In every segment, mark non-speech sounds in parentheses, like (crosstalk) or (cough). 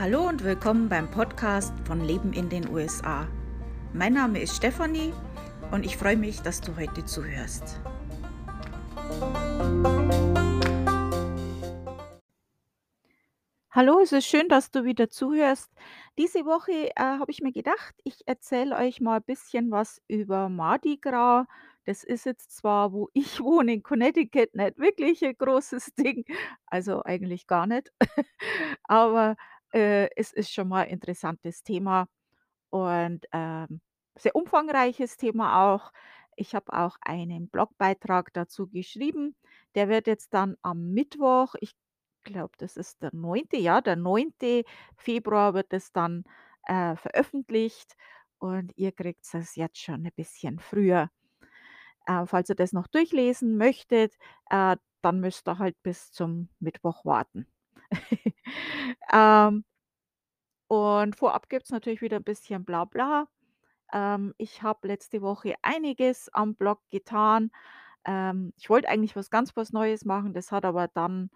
Hallo und willkommen beim Podcast von Leben in den USA. Mein Name ist Stefanie und ich freue mich, dass du heute zuhörst. Hallo, es ist schön, dass du wieder zuhörst. Diese Woche äh, habe ich mir gedacht, ich erzähle euch mal ein bisschen was über Mardi Gras. Das ist jetzt zwar, wo (laughs) ich wohne, in Connecticut, nicht wirklich ein großes Ding, also eigentlich gar nicht, (laughs) aber äh, es ist schon mal ein interessantes Thema und ähm, sehr umfangreiches Thema auch. Ich habe auch einen Blogbeitrag dazu geschrieben. Der wird jetzt dann am Mittwoch, ich glaube, das ist der neunte, ja, der neunte Februar wird es dann äh, veröffentlicht und ihr kriegt es jetzt schon ein bisschen früher. Äh, falls ihr das noch durchlesen möchtet, äh, dann müsst ihr halt bis zum Mittwoch warten. (laughs) ähm, und vorab gibt es natürlich wieder ein bisschen Blabla. Ähm, ich habe letzte Woche einiges am Blog getan. Ähm, ich wollte eigentlich was ganz was Neues machen, das hat aber dann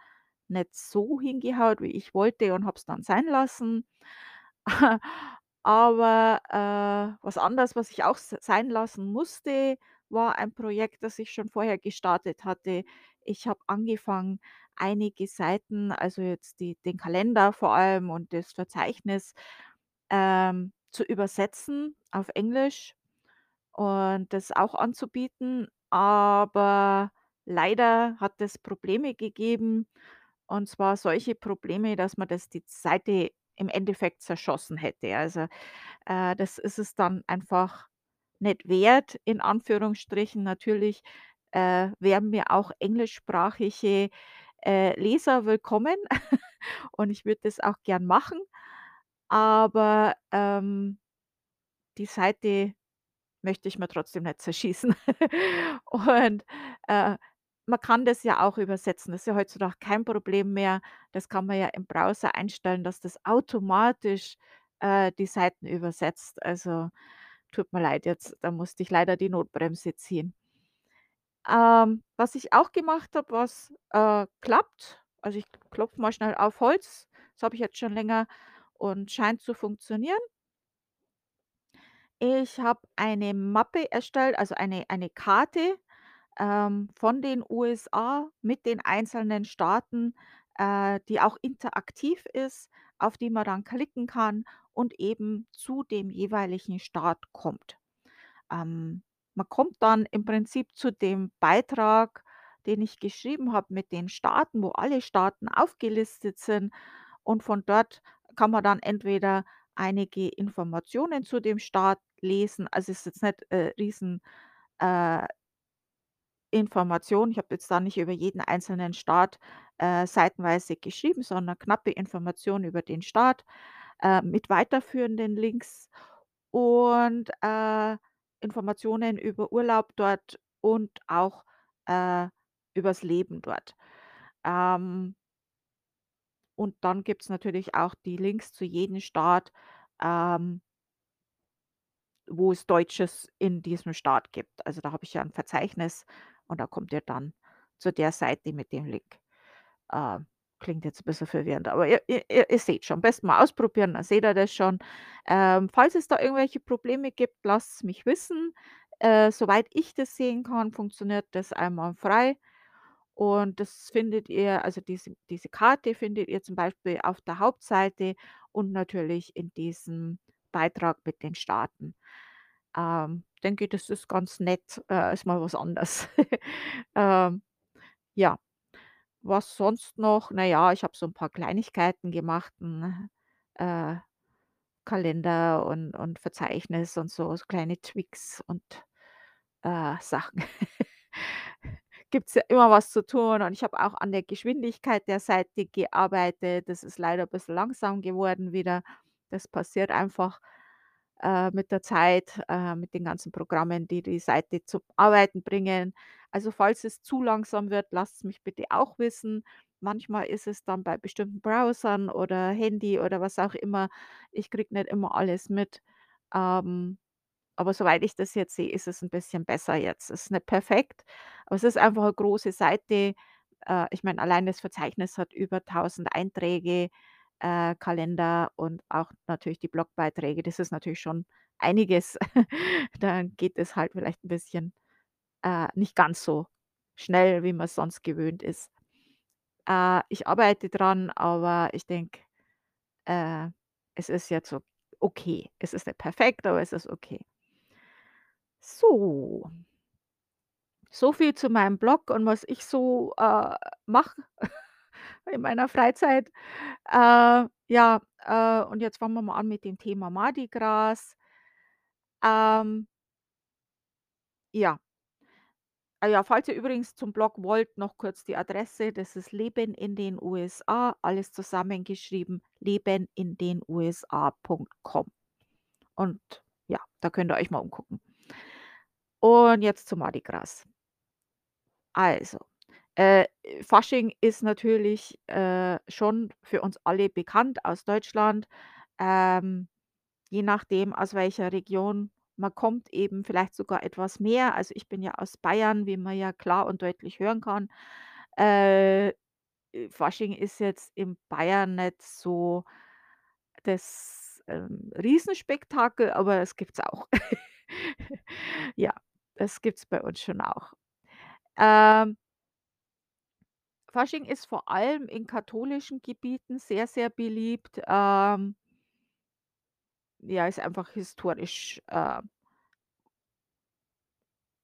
nicht so hingehaut, wie ich wollte und habe es dann sein lassen. (laughs) Aber, äh, was anderes, was ich auch sein lassen musste, war ein Projekt, das ich schon vorher gestartet hatte. Ich habe angefangen, einige Seiten, also jetzt die den Kalender vor allem und das Verzeichnis, ähm, zu übersetzen auf Englisch und das auch anzubieten. Aber leider hat es Probleme gegeben, und zwar solche Probleme, dass man das die Seite im Endeffekt zerschossen hätte. Also, äh, das ist es dann einfach nicht wert, in Anführungsstrichen. Natürlich, äh, wären mir auch englischsprachige, äh, Leser willkommen (laughs) und ich würde das auch gern machen, aber, ähm, die Seite möchte ich mir trotzdem nicht zerschießen. (laughs) Und, äh, man kann das ja auch übersetzen. Das ist ja heutzutage kein Problem mehr. Das kann man ja im Browser einstellen, dass das automatisch, äh, die Seiten übersetzt. Also, tut mir leid jetzt, da musste ich leider die Notbremse ziehen. Ähm, was ich auch gemacht habe, was, äh, klappt also, ich klopfe mal schnell auf Holz. Das habe ich jetzt schon länger und scheint zu funktionieren. Ich habe eine Mappe erstellt, also eine eine Karte, ähm, von den USA mit den einzelnen Staaten, äh, die auch interaktiv ist, auf die man dann klicken kann und eben zu dem jeweiligen Staat kommt. Ähm, man kommt dann im Prinzip zu dem Beitrag, den ich geschrieben habe mit den Staaten, wo alle Staaten aufgelistet sind und von dort kann man dann entweder einige Informationen zu dem Staat lesen. Also, es ist jetzt nicht, äh, riesen, äh, Information. Ich habe jetzt da nicht über jeden einzelnen Staat, äh, seitenweise geschrieben, sondern knappe Informationen über den Staat, äh, mit weiterführenden Links und, äh, Informationen über Urlaub dort und auch, äh, übers Leben dort. Ähm und dann gibt's natürlich auch die Links zu jedem Staat, ähm wo es Deutsches in diesem Staat gibt. Also, da habe ich ja 'n Verzeichnis und da kommt ihr dann zu der Seite mit dem Link. Äh, klingt jetzt 'n bisschen verwirrend, aber ihr ihr ihr seht schon. Am besten mal ausprobieren, dann seht ihr das schon. Ähm, falls es da irgendwelche Probleme gibt, lasst's mich wissen. Äh, soweit ich das sehen kann, funktioniert das einwandfrei und das findet ihr also diese diese Karte findet ihr zum Beispiel auf der Hauptseite und natürlich in diesem Beitrag mit den Staaten. Ähm, denke, das ist ganz nett, äh, ist mal was anderes. (laughs) Ähm, ja, was sonst noch? Na ja, ich habe so 'n paar Kleinigkeiten gemacht, 'n, äh, Kalender und und Verzeichnis und so, so kleine Tweaks und, äh, Sachen. (laughs) Gibt's ja immer was zu tun und ich habe auch an der Geschwindigkeit der Seite gearbeitet. Das ist leider bisschen langsam geworden wieder. Das passiert einfach, äh, mit der Zeit, äh, mit den ganzen Programmen, die die Seite zum Arbeiten bringen. Also, falls es zu langsam wird, lasst's mich bitte auch wissen. Manchmal ist es dann bei bestimmten Browsern oder Handy oder was auch immer. Ich kriege nicht immer alles mit. Ähm, aber soweit ich das jetzt sehe, ist es 'n bisschen besser jetzt. Es ist nicht perfekt, aber es ist einfach 'ne große Seite. Äh, ich meine, allein das Verzeichnis hat über 1.000 Einträge. äh, Kalender und auch natürlich die Blogbeiträge. Das ist natürlich schon einiges. (laughs) Da geht es halt vielleicht 'n bisschen, äh, nicht ganz so schnell, wie man's sonst gewöhnt ist. Äh, ich arbeite dran, aber ich denke, äh, es ist jetzt so okay. Es ist nicht perfekt, aber es ist okay. So. So viel zu meinem Blog und was ich so, äh, mache (laughs) in meiner Freizeit. Äh, ja, äh, und jetzt fangen wir mal an mit dem Thema Mardi Gras. Ähm ja. Ah ja, falls ihr übrigens zum Blog wollt, noch kurz die Adresse. Das ist Leben in den USA, alles zusammengeschrieben, lebenindenusa.com. Und ja, da könnt ihr euch mal umgucken. Und jetzt zu Mardi Gras. Also, äh, Fasching ist natürlich, äh, schon für uns alle bekannt aus Deutschland. Ähm, je nachdem, aus welcher Region man kommt, eben vielleicht sogar etwas mehr. Also, ich bin ja aus Bayern, wie man ja klar und deutlich hören kann. Äh, äh, Fasching ist jetzt in Bayern nicht so das, ähm, Riesenspektakel, aber das gibt's auch. (laughs) Ja, das gibt's bei uns schon auch. Ähm Fasching ist vor allem in katholischen Gebieten sehr, sehr beliebt. Ähm ja, ist einfach historisch, äh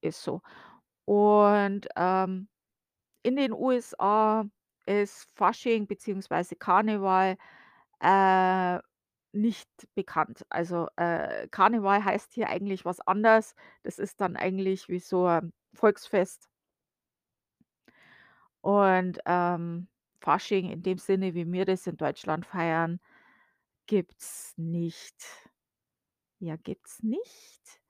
ist so. Und, ähm, in den USA ist Fasching beziehungsweise Karneval, äh, nicht bekannt. Also, äh, Karneval heißt hier eigentlich was anders. Das ist dann eigentlich wie so ein Volksfest. Und, ähm, Fasching in dem Sinne, wie wir das in Deutschland feiern, gibt's nicht. Ja, gibt's nicht,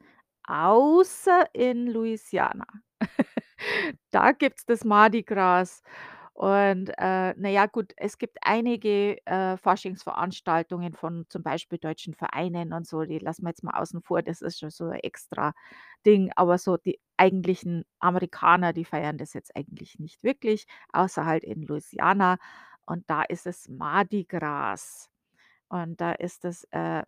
außer in Louisiana. (laughs) Da gibt's das Mardi Gras. Und, äh, na gut, es gibt einige, äh, Faschingsveranstaltungen von zum Beispiel deutschen Vereinen und so, die lassen wir jetzt mal außen vor, das ist schon so 'n extra Ding. Aber so die eigentlichen Amerikaner, die feiern das jetzt eigentlich nicht wirklich, außer halt in Louisiana. Und da ist es Mardi Gras. Und da ist das, äh,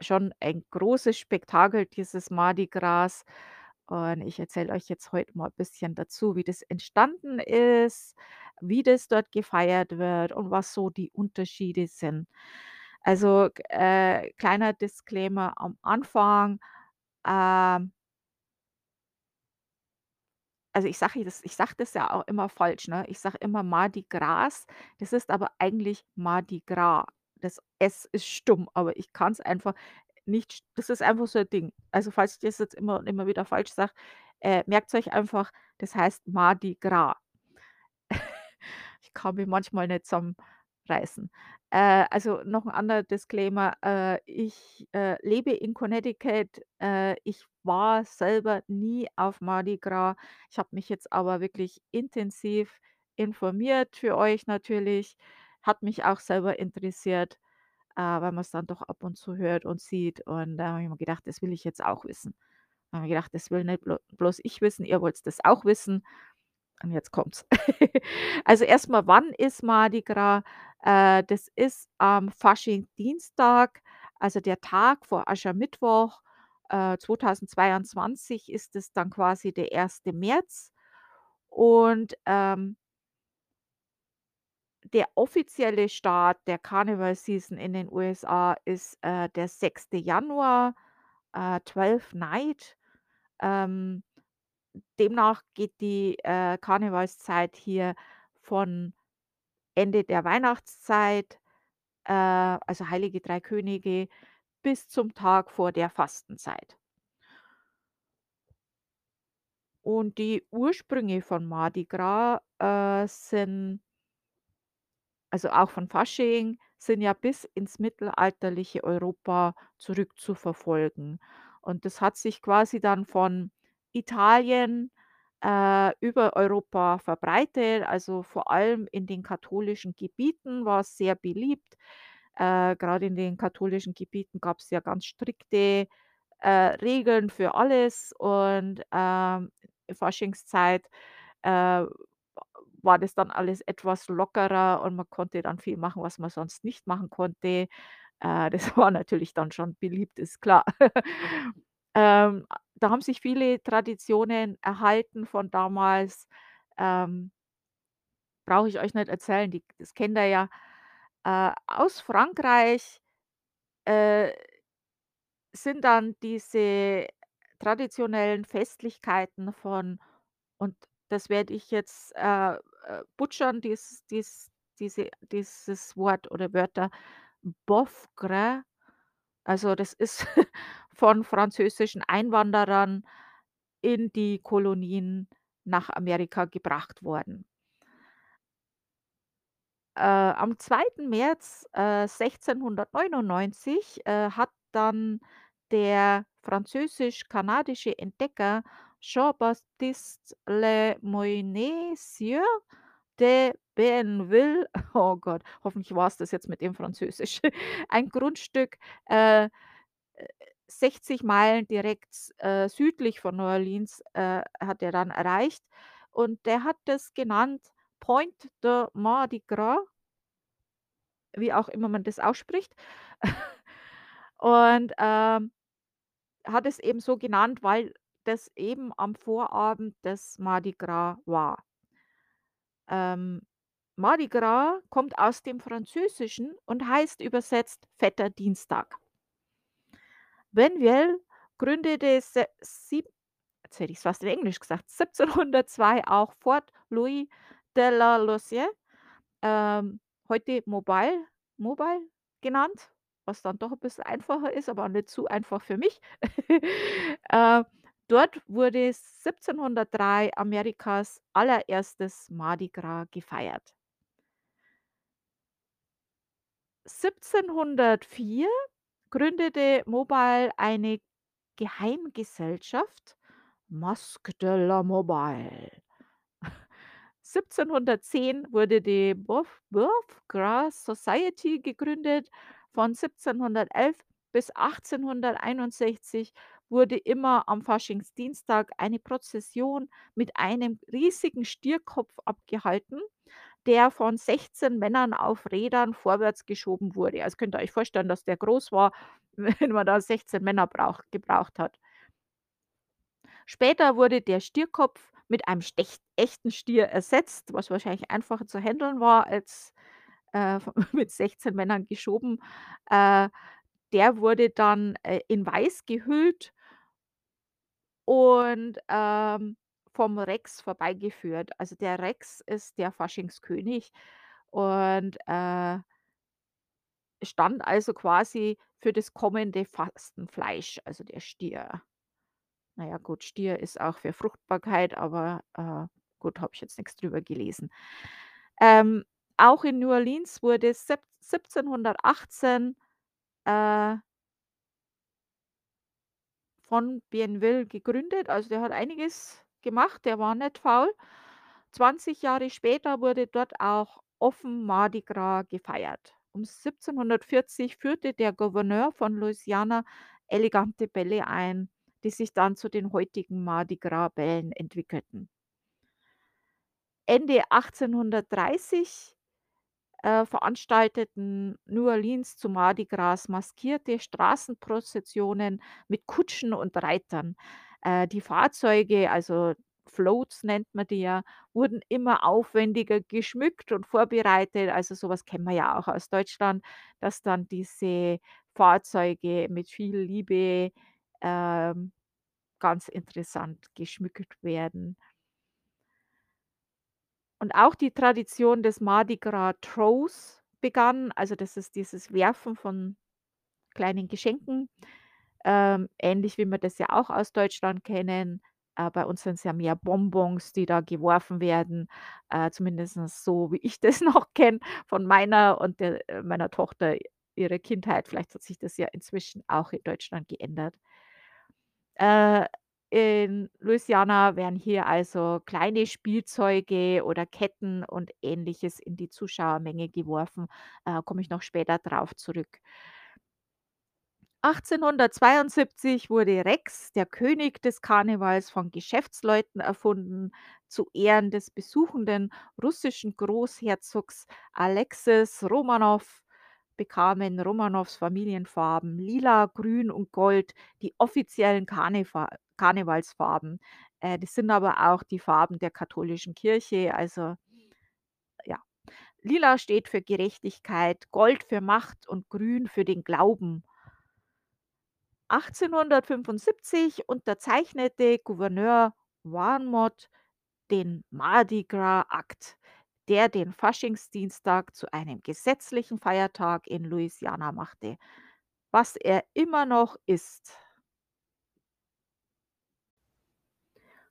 schon ein großes Spektakel, dieses Mardi Gras. Und ich erzähle euch jetzt heute mal bisschen dazu, wie das entstanden ist, wie das dort gefeiert wird und was so die Unterschiede sind. Also, äh, kleiner Disclaimer am Anfang, ähm also, ich sage das ich sage das ja auch immer falsch, ne? Ich sage immer Mardi Gras, das ist aber eigentlich Mardi Gras. Das S ist stumm, aber ich kann's einfach nicht das ist einfach so 'n Ding. Also, falls ich das jetzt immer und immer wieder falsch sage, äh, merkt's euch einfach, das heißt Mardi Gras. (laughs) Ich kann mich manchmal nicht zusammenreißen. Äh, also, noch 'n anderer Disclaimer, äh, ich, äh, lebe in Connecticut. Äh, ich war selber nie auf Mardi Gras. Ich habe mich jetzt aber wirklich intensiv informiert für euch natürlich. Hat mich auch selber interessiert, äh, weil man's dann doch ab und zu hört und sieht. Und da habe ich mir gedacht, das will ich jetzt auch wissen. Da habe ich gedacht, das will nicht blo bloß ich wissen, ihr wollt's das auch wissen. Und jetzt kommt's. (laughs) Also, erst mal, wann ist Mardi Gras? Äh, das ist am Faschingsdienstag, also der Tag vor Aschermittwoch. Äh, 2022 ist es dann quasi der 1. März. Und, ähm der offizielle Start der Karneval-Season in den USA ist, äh, der 6. Januar, äh, 12 Night. Ähm, demnach geht die, äh, Karnevalszeit hier von Ende der Weihnachtszeit, äh, also Heilige Drei Könige, bis zum Tag vor der Fastenzeit. Und die Ursprünge von Mardi Gras, äh, sind also auch von Fasching, sind ja bis ins mittelalterliche Europa zurückzuverfolgen. Und das hat sich quasi dann von Italien, äh, über Europa verbreitet. Also, vor allem in den katholischen Gebieten war's sehr beliebt. Äh, grade in den katholischen Gebieten gab's ja ganz strikte, äh, Regeln für alles und, ähm, Faschingszeit, äh, war das dann alles etwas lockerer und man konnte dann viel machen, was man sonst nicht machen konnte. Äh, das (laughs) war natürlich dann schon beliebt, ist klar. (laughs) Ähm, da haben sich viele Traditionen erhalten von damals. Ähm brauche ich euch nicht erzählen, die das kennt ihr ja. Äh, aus Frankreich, äh sind dann diese traditionellen Festlichkeiten von und das werde ich jetzt, äh, äh, butchern, dies dies diese dieses Wort oder Wörter, Boeuf-Gras. Also, das ist (laughs) von französischen Einwanderern in die Kolonien nach Amerika gebracht worden. Äh, am 2. März, äh, 1699, äh, hat dann der französisch-kanadische Entdecker Jean-Baptiste Le Moyne Sieur de Bienville (laughs) oh Gott, hoffentlich war's das jetzt mit dem Französisch, (laughs) ein Grundstück, äh, äh, 60 Meilen direkt, äh, südlich von New Orleans, äh, hat er dann erreicht und der hat das genannt Pointe de Mardi Gras wie auch immer man das ausspricht. (laughs) Und, ähm, hat es eben so genannt, weil das eben am Vorabend des Mardi Gras war. Ähm, Mardi Gras kommt aus dem Französischen und heißt übersetzt Fetter Dienstag. Bienville gründete se sieb jetzt hätte ich's fast in Englisch gesagt, 1702 auch Fort Louis de la Lausière, ähm, heute Mobile Mobile genannt, was dann doch 'n bisschen einfacher ist, aber nicht zu einfach für mich. (laughs) Äh, dort wurde 1703 Amerikas allererstes Mardi Gras gefeiert. 1704 gründete Mobile eine Geheimgesellschaft, Masque de la Mobile. 1710 wurde die Boeuf Boeuf-Gras Society gegründet. Von 1711 bis 1861 wurde immer am Faschingsdienstag eine Prozession mit einem riesigen Stierkopf abgehalten, der von 16 Männern auf Rädern vorwärts geschoben wurde. Also, könnt ihr euch vorstellen, dass der groß war, (laughs) wenn man da 16 Männer braucht gebraucht hat. Später wurde der Stierkopf mit einem stech echten Stier ersetzt, was wahrscheinlich einfacher zu händeln war als, äh, (laughs) mit 16 Männern geschoben. Äh, der wurde dann, äh, in weiß gehüllt und, ähm, vom Rex vorbeigeführt. Also, der Rex ist der Faschingskönig und, äh stand also quasi für das kommende Fastenfleisch, also der Stier. Na ja gut, Stier ist auch für Fruchtbarkeit, aber, äh, gut, habe ich jetzt nix drüber gelesen. Ähm, auch in New Orleans wurde sieb 1718, äh von Bienville gegründet. Also, der hat einiges gemacht, der war nicht faul. 20 Jahre später wurde dort auch offen Mardi Gras gefeiert. Um 1740 führte der Gouverneur von Louisiana elegante Bälle ein, die sich dann zu den heutigen Mardi-Gras-Bällen entwickelten. Ende 1830, äh, veranstalteten New Orleans zu Mardi Gras maskierte Straßenprozessionen mit Kutschen und Reitern. Äh, die Fahrzeuge, also Floats nennt man die ja, wurden immer aufwendiger geschmückt und vorbereitet. Also, so was kennen wir ja auch aus Deutschland, dass dann diese Fahrzeuge mit viel Liebe, ähm, ganz interessant geschmückt werden. Und auch die Tradition des Mardi Gras Throws begann. Also, das ist dieses Werfen von kleinen Geschenken, ähm, ähnlich wie wir das ja auch aus Deutschland kennen. Äh, bei uns sind's ja mehr Bonbons, die da geworfen werden, äh, zumindest so, wie ich (laughs) das noch kenne von meiner und der äh, meiner Tochter ihre Kindheit. Vielleicht hat sich das ja inzwischen auch in Deutschland geändert. Äh, in Louisiana werden hier also kleine Spielzeuge oder Ketten und Ähnliches in die Zuschauermenge geworfen, äh, komme ich noch später drauf zurück. 1872 wurde Rex, der König des Karnevals, von Geschäftsleuten erfunden, zu Ehren des besuchenden russischen Großherzogs Alexis Romanow bekamen Romanows Familienfarben Lila, Grün und Gold die offiziellen Karneval Karnevalsfarben. Äh, das sind aber auch die Farben der katholischen Kirche, also ja. Lila steht für Gerechtigkeit, Gold für Macht und Grün für den Glauben. 1875 unterzeichnete Gouverneur Warmoth den Mardi Gras Act, der den Faschingsdienstag zu einem gesetzlichen Feiertag in Louisiana machte, was er immer noch ist.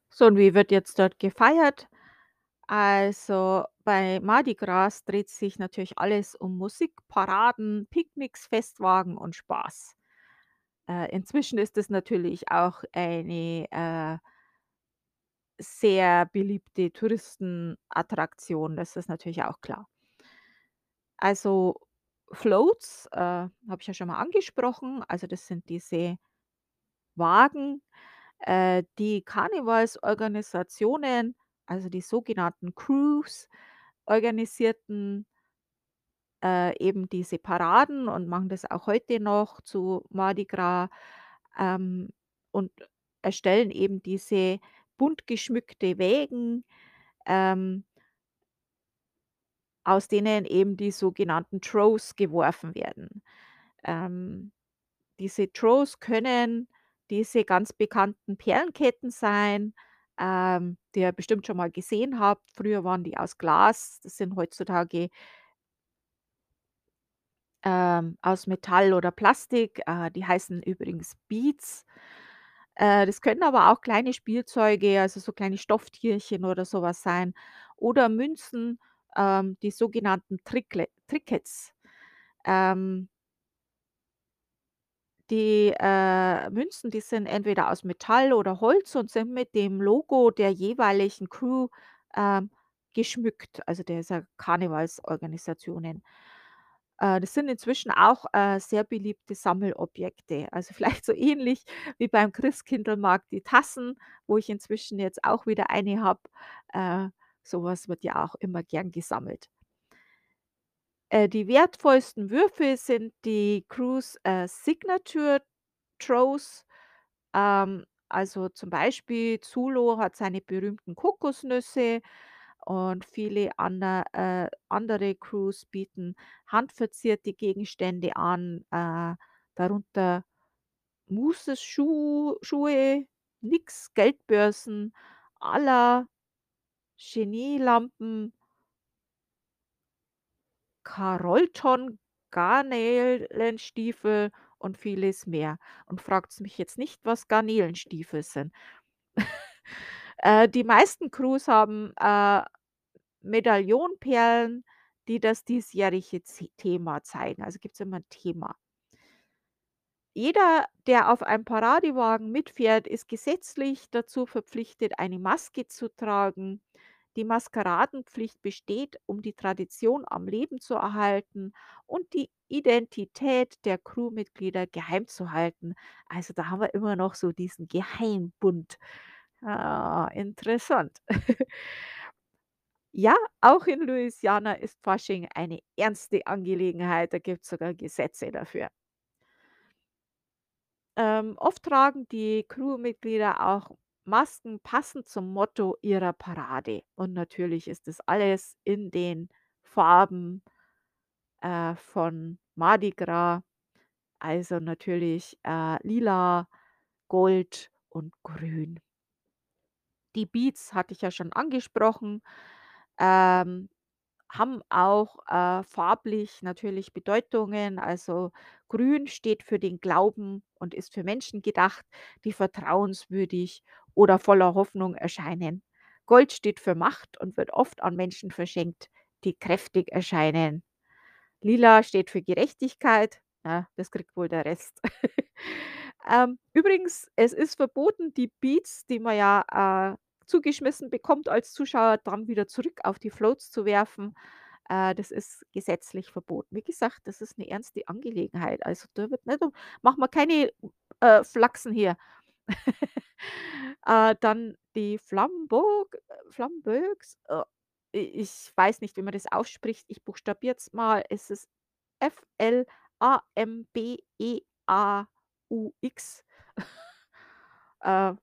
So, und wie wird jetzt dort gefeiert? Also, bei Mardi Gras dreht sich natürlich alles um Musik, Paraden, Picknicks, Festwagen und Spaß. Äh, inzwischen ist es natürlich auch eine, äh sehr beliebte Touristenattraktion, das ist natürlich auch klar. Also, Floats, äh, habe ich ja schon mal angesprochen. Also, das sind diese Wagen, äh, die Karnevalsorganisationen, also die sogenannten Crews, organisierten äh, eben diese Paraden und machen das auch heute noch zu Mardi Gras, ähm, und erstellen eben diese bunt geschmückte Wägen, ähm aus denen eben die sogenannten Troughs geworfen werden. Ähm, diese Troughs können diese ganz bekannten Perlenketten sein, ähm, die ihr bestimmt schon mal gesehen habt. Früher waren die aus Glas, das sind heutzutage ähm, aus Metall oder Plastik. Äh, die heißen übrigens Beads. Äh, das können aber auch kleine Spielzeuge, also so kleine Stofftierchen oder sowas sein oder Münzen, ähm, die sogenannten Trickle Trinkets. Ähm die, äh, Münzen, die sind entweder aus Metall oder Holz und sind mit dem Logo der jeweiligen Crew, ähm, geschmückt, also dieser Karnevalsorganisationen. Äh, das sind inzwischen auch, äh, sehr beliebte Sammelobjekte. Also (laughs) vielleicht so ähnlich wie beim Christkindlmarkt die Tassen, wo ich inzwischen jetzt auch wieder eine habe. Äh, so wird ja auch immer gern gesammelt. Die wertvollsten Würfel sind die Cruise, Signature Troughs. Ähm, also zum Beispiel Zulu hat seine berühmten Kokosnüsse und viele ander äh, andere Crews bieten handverzierte Gegenstände an, äh, darunter Mousses Schuh Schuhe, Nix Geldbörsen, Aller, Genielampen Carolton Garnelenstiefel und vieles mehr. Und fragt's mich jetzt nicht, was Garnelenstiefel sind. (laughs) Äh, die meisten Crews haben, äh, Medaillonperlen, die das diesjährige Z Thema zeigen. Also gibt's immer 'n Thema. Jeder, der auf einem Paradewagen mitfährt, ist gesetzlich dazu verpflichtet, eine Maske zu tragen. Die Maskeradenpflicht besteht, um die Tradition am Leben zu erhalten und die Identität der Crewmitglieder geheim zu halten. Also, da haben wir immer noch so diesen Geheimbund. Ah, interessant. (laughs) Ja, auch in Louisiana ist Fasching eine ernste Angelegenheit, da gibt's sogar Gesetze dafür. Ähm, oft tragen die Crewmitglieder auch Masken passend zum Motto ihrer Parade. Und natürlich ist das alles in den Farben, äh, von Mardi Gras, also natürlich, äh, lila, Gold und Grün. Die Beads hatte ich ja schon angesprochen, ähm, haben auch, äh, farblich natürlich Bedeutungen. Also, grün steht für den Glauben und ist für Menschen gedacht, die vertrauenswürdig oder voller Hoffnung erscheinen. Gold steht für Macht und wird oft an Menschen verschenkt, die kräftig erscheinen. Lila steht für Gerechtigkeit, ja, das kriegt wohl der Rest. (laughs) Ähm, übrigens, es ist verboten, die Beads, die man ja, äh, zugeschmissen bekommt als Zuschauer, dann wieder zurück auf die Floats zu werfen. Äh, das ist gesetzlich verboten. Wie gesagt, das ist 'ne ernste Angelegenheit. Also, da wird nicht machen wir keine, äh, Flachsen hier. (laughs) Äh, dann die Flamboq äh, Flamboex, äh, ich weiß nicht, wie man das ausspricht. Ich buchstabiere es mal. Es ist F-L-A-M-B-E-A-U-X. (laughs) Äh,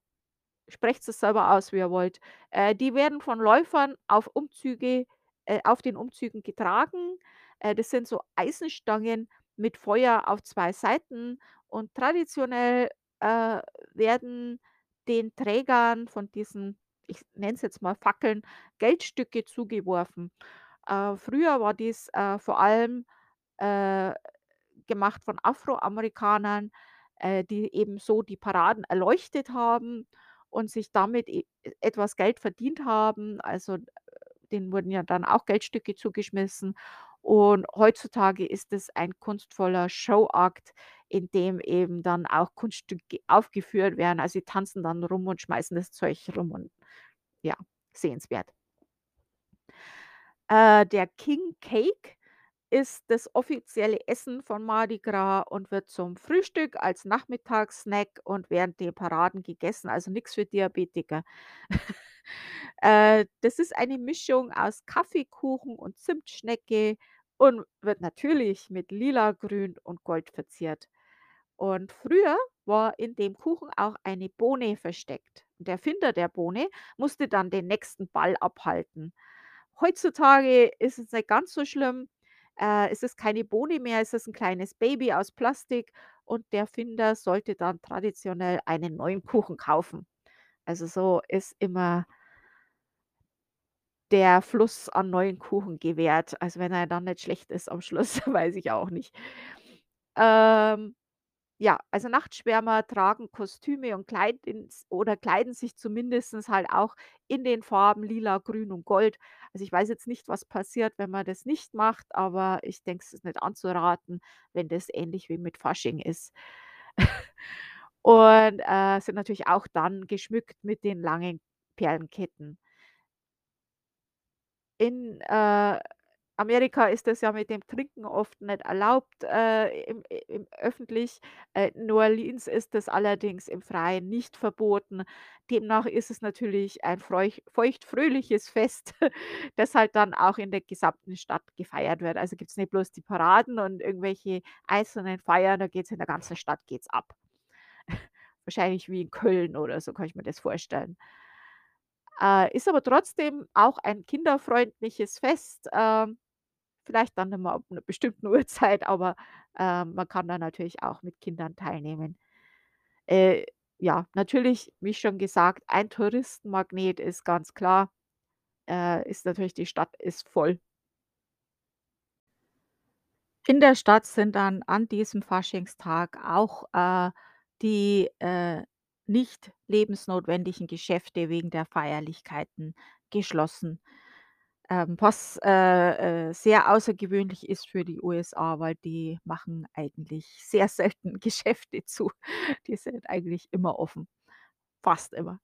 sprecht's es selber aus, wie ihr wollt. Äh, die werden von Läufern auf Umzüge äh, auf den Umzügen getragen. Äh, das sind so Eisenstangen mit Feuer auf 2 Seiten und traditionell, äh, werden den Trägern von diesen, ich nenne es jetzt mal Fackeln, Geldstücke zugeworfen. Äh, früher war dies, äh, vor allem, gemacht von Afroamerikanern, die eben so die Paraden erleuchtet haben und sich damit e etwas Geld verdient haben. Also, äh, denen wurden ja dann auch Geldstücke zugeschmissen. Und heutzutage ist es ein kunstvoller Showakt, in dem eben dann auch Kunststücke aufgeführt werden. Also, sie tanzen dann rum und schmeißen das Zeug rum und ja, sehenswert. Äh, der King Cake ist das offizielle Essen von Mardi Gras und wird zum Frühstück, als Nachmittagssnack und während der Paraden gegessen, also nix für Diabetiker. (laughs) Äh, das ist eine Mischung aus Kaffeekuchen und Zimtschnecke und wird natürlich mit Lila, Grün und Gold verziert. Und früher war in dem Kuchen auch eine Bohne versteckt. Der Erfinder der Bohne musste dann den nächsten Ball abhalten. Heutzutage ist es nicht ganz so schlimm. Äh, es ist keine Bohne mehr, es ist 'n kleines Baby aus Plastik und der Erfinder sollte dann traditionell einen neuen Kuchen kaufen. Also, so ist immer der Fluss an neuen Kuchen gewährt. Also, wenn er dann nicht schlecht ist am Schluss, (laughs) weiß ich auch nicht. Ähm, ja, also Nachtschwärmer tragen Kostüme und kleiden oder kleiden sich zumindestens halt auch in den Farben Lila, Grün und Gold. Also, ich weiß jetzt nicht, was passiert, wenn man das nicht macht, aber ich denke, es ist nicht anzuraten, wenn das ähnlich wie mit Fasching ist. (laughs) Und, äh, sind natürlich auch dann geschmückt mit den langen Perlenketten. In, äh, Amerika ist das ja mit dem Trinken oft nicht erlaubt, äh, im im öffentlich. Äh, in New Orleans ist das allerdings im Freien nicht verboten. Demnach ist es natürlich ein freuch feucht-fröhliches Fest, (laughs) das halt dann auch in der gesamten Stadt gefeiert wird. Also, gibt's nicht bloß die Paraden und irgendwelche einzelnen Feiern, da geht's in der ganzen Stadt geht's ab. (laughs) Wahrscheinlich wie in Köln oder so, kann ich mir das vorstellen. Äh, ist aber trotzdem auch ein kinderfreundliches Fest, ähm, vielleicht dann immer ab 'ner bestimmten (laughs) Uhrzeit, aber, ähm, man kann da natürlich auch mit Kindern teilnehmen. Äh, ja, natürlich, wie schon gesagt, ein Touristenmagnet ist ganz klar, äh, ist natürlich die Stadt ist voll. In der Stadt sind dann an diesem Faschingstag auch, äh, die, äh, nicht lebensnotwendigen Geschäfte wegen der Feierlichkeiten geschlossen. Ähm, was, äh, äh, sehr außergewöhnlich ist für die USA, weil die machen eigentlich sehr (laughs) selten Geschäfte zu. Die sind eigentlich immer offen, fast immer.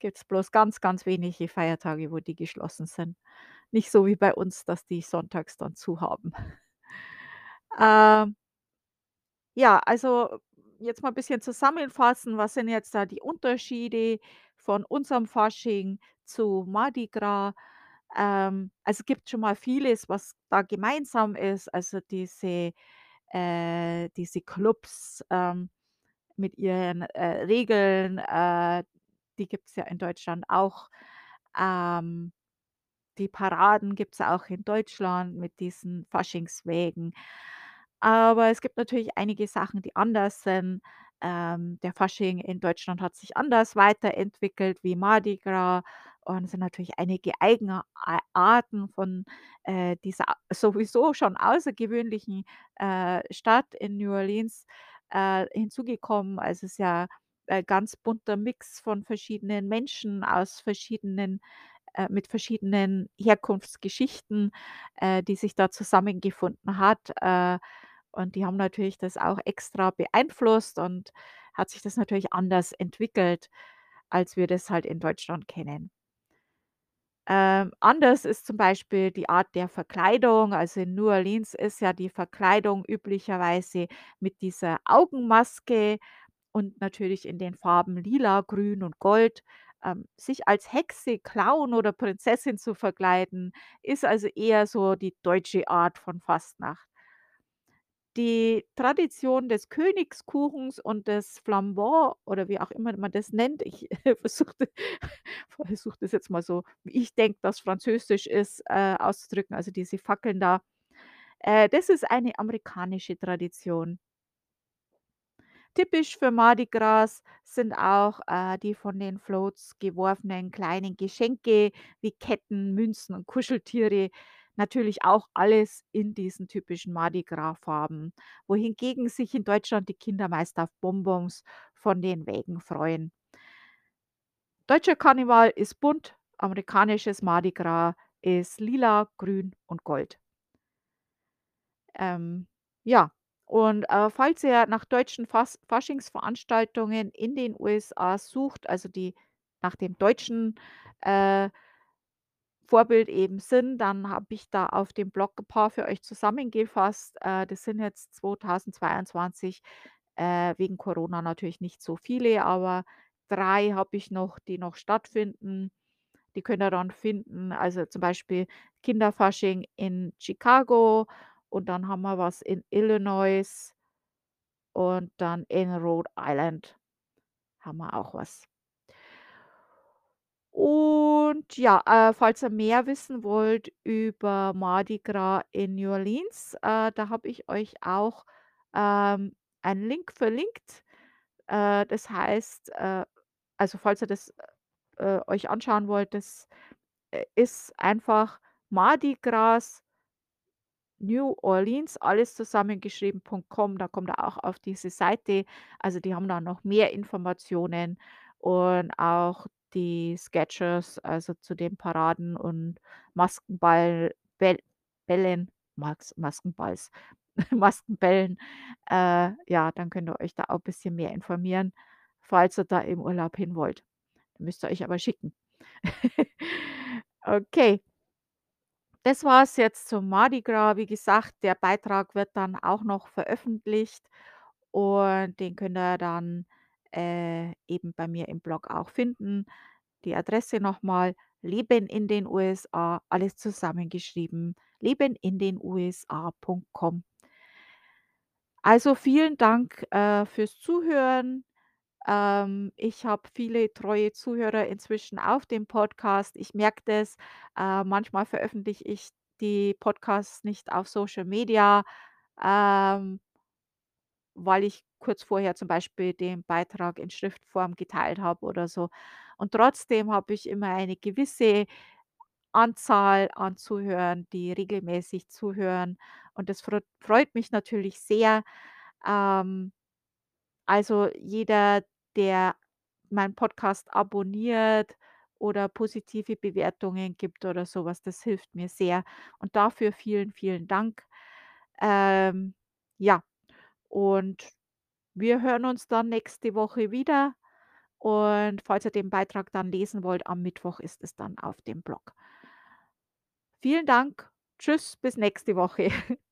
Gibt's bloß ganz, ganz wenige Feiertage, wo die geschlossen sind. Nicht so wie bei uns, dass die sonntags dann zu haben. (laughs) Ähm ja, also jetzt mal 'n bisschen zusammenfassen, was sind jetzt da die Unterschiede von unserem Fasching zu Mardi Gras? Ähm, also, gibt schon mal vieles, was da gemeinsam ist, also diese äh, diese Clubs, ähm, mit ihren, äh, Regeln, äh, die gibt's ja in Deutschland auch. Ähm, die Paraden gibt's auch in Deutschland mit diesen Faschingswägen. Aber es gibt natürlich einige Sachen, die anders sind. Ähm, der Fasching in Deutschland hat sich anders weiterentwickelt wie Mardi Gras und es sind natürlich einige Eigener a Arten von, äh, dieser sowieso schon außergewöhnlichen, äh, Stadt in New Orleans, äh, hinzugekommen. Also, es ist ja, äh, ganz bunter Mix von verschiedenen Menschen aus verschiedenen äh, mit verschiedenen Herkunftsgeschichten, äh, die sich da zusammengefunden hat. Und die haben natürlich das auch extra beeinflusst und hat sich das natürlich anders entwickelt, als wir das halt in Deutschland kennen. Ähm, anders ist zum Beispiel die Art der Verkleidung. Also, in New Orleans ist ja die Verkleidung üblicherweise mit dieser Augenmaske und natürlich in den Farben Lila, Grün und Gold. Ähm, sich als Hexe, Clown oder Prinzessin zu verkleiden, ist also eher so die deutsche Art von Fastnacht. Die Tradition des Königskuchens und des Flambant oder wie auch immer man das nennt, ich (laughs) versuche versuche das jetzt mal so, wie ich denke, dass Französisch ist, äh, auszudrücken, also diese Fackeln da. Äh, das ist eine amerikanische Tradition. Typisch für Mardi Gras sind auch, äh, die von den Floats geworfenen kleinen Geschenke wie Ketten, Münzen und Kuscheltiere. Natürlich auch alles in diesen typischen Mardi Gras-Farben, wohingegen sich in Deutschland die Kinder meist auf Bonbons von den Wägen freuen. Deutscher Karneval ist bunt, amerikanisches Mardi Gras ist lila, grün und gold. Ähm, ja, und, äh, falls ihr nach deutschen Fas Faschingsveranstaltungen in den USA sucht, also die nach dem deutschen, äh, Vorbild eben sind, dann habe ich da auf dem Blog ein paar für euch zusammengefasst. Äh, das sind jetzt 2022, äh, wegen Corona natürlich nicht so viele, aber 3 habe ich noch, die noch stattfinden. Die könnt ihr dann finden. Also, zum Beispiel Kinderfasching in Chicago und dann haben wir was in Illinois und dann in Rhode Island haben wir auch was. Und ja, äh, falls ihr mehr wissen wollt über Mardi Gras in New Orleans, äh, da habe ich euch auch, ähm, einen Link verlinkt. Äh, das heißt, äh also, falls ihr das, äh, euch anschauen wollt, das, äh, ist einfach Mardi Gras New Orleans, alles zusammengeschrieben.com, da kommt ihr auch auf diese Seite. Also, die haben da noch mehr Informationen und auch die Sketches, also zu den Paraden und Maskenball Bäll Bällen, Maskenballs, (laughs) Maskenbällen. Äh, ja, dann könnt ihr euch da auch ein bisschen mehr informieren, falls ihr da im Urlaub hin wollt. Müsst ihr euch aber schicken. (laughs) Okay. Das war's jetzt zum Mardi Gras. Wie gesagt, der Beitrag wird dann auch noch veröffentlicht und den könnt ihr dann, äh, eben bei mir im Blog auch finden. Die Adresse nochmal „Leben in den USA“, alles zusammengeschrieben, lebenindenusa.com. Also, vielen Dank, äh, fürs Zuhören. Ähm, ich habe viele treue Zuhörer inzwischen auf dem Podcast. Ich merke das, äh, manchmal veröffentliche ich die Podcasts nicht auf Social Media, ähm weil ich kurz vorher zum Beispiel den Beitrag in Schriftform geteilt habe oder so. Und trotzdem habe ich immer eine gewisse Anzahl an Zuhörern, die regelmäßig zuhören und das freut mich natürlich sehr. Ähm, also, jeder, der meinen Podcast abonniert oder positive Bewertungen gibt oder so was, das hilft mir sehr und dafür vielen, vielen Dank. Ähm, ja, und wir hören uns dann nächste Woche wieder und falls ihr den Beitrag dann lesen wollt, am Mittwoch ist es dann auf dem Blog. Vielen Dank. Tschüss, bis nächste Woche. (laughs)